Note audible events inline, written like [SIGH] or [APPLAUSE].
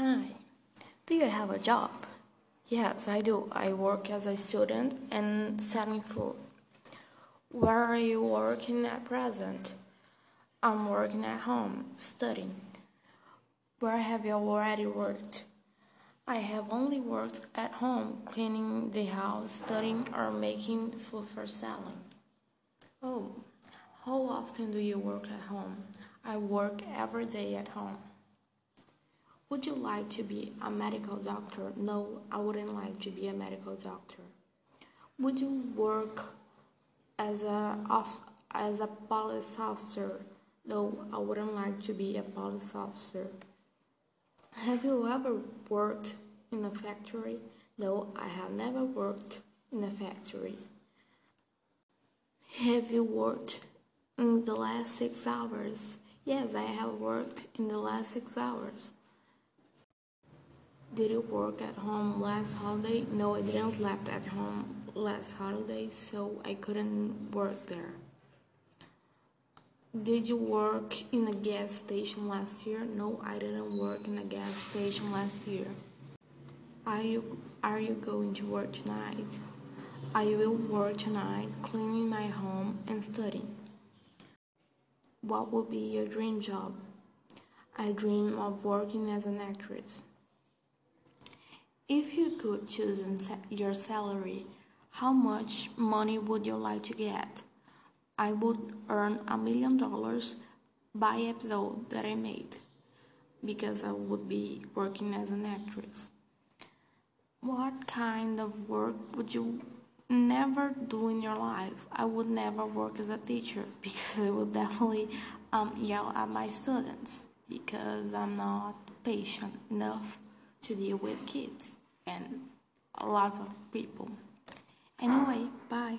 Hi, do you have a job? Yes, I do. I work as a student and selling food. Where are you working at present? I'm working at home, studying. Where have you already worked? I have only worked at home, cleaning the house, studying, or making food for selling. Oh, how often do you work at home? I work every day at home. Would you like to be a medical doctor? No, I wouldn't like to be a medical doctor. Would you work as a as a police officer? No, I wouldn't like to be a police officer. Have you ever worked in a factory? No, I have never worked in a factory. Have you worked in the last six hours? Yes, I have worked in the last six hours. Did you work at home last holiday? No, I didn't left at home last holiday, so I couldn't work there. Did you work in a gas station last year? No, I didn't work in a gas station last year. Are you are you going to work tonight? I will work tonight, cleaning my home and studying. What would be your dream job? I dream of working as an actress. If you could choose your salary, how much money would you like to get? I would earn a million dollars by episode that I made because I would be working as an actress. What kind of work would you never do in your life? I would never work as a teacher [LAUGHS] because I would definitely um, yell at my students because I'm not patient enough to deal with kids and lots of people. Anyway, bye.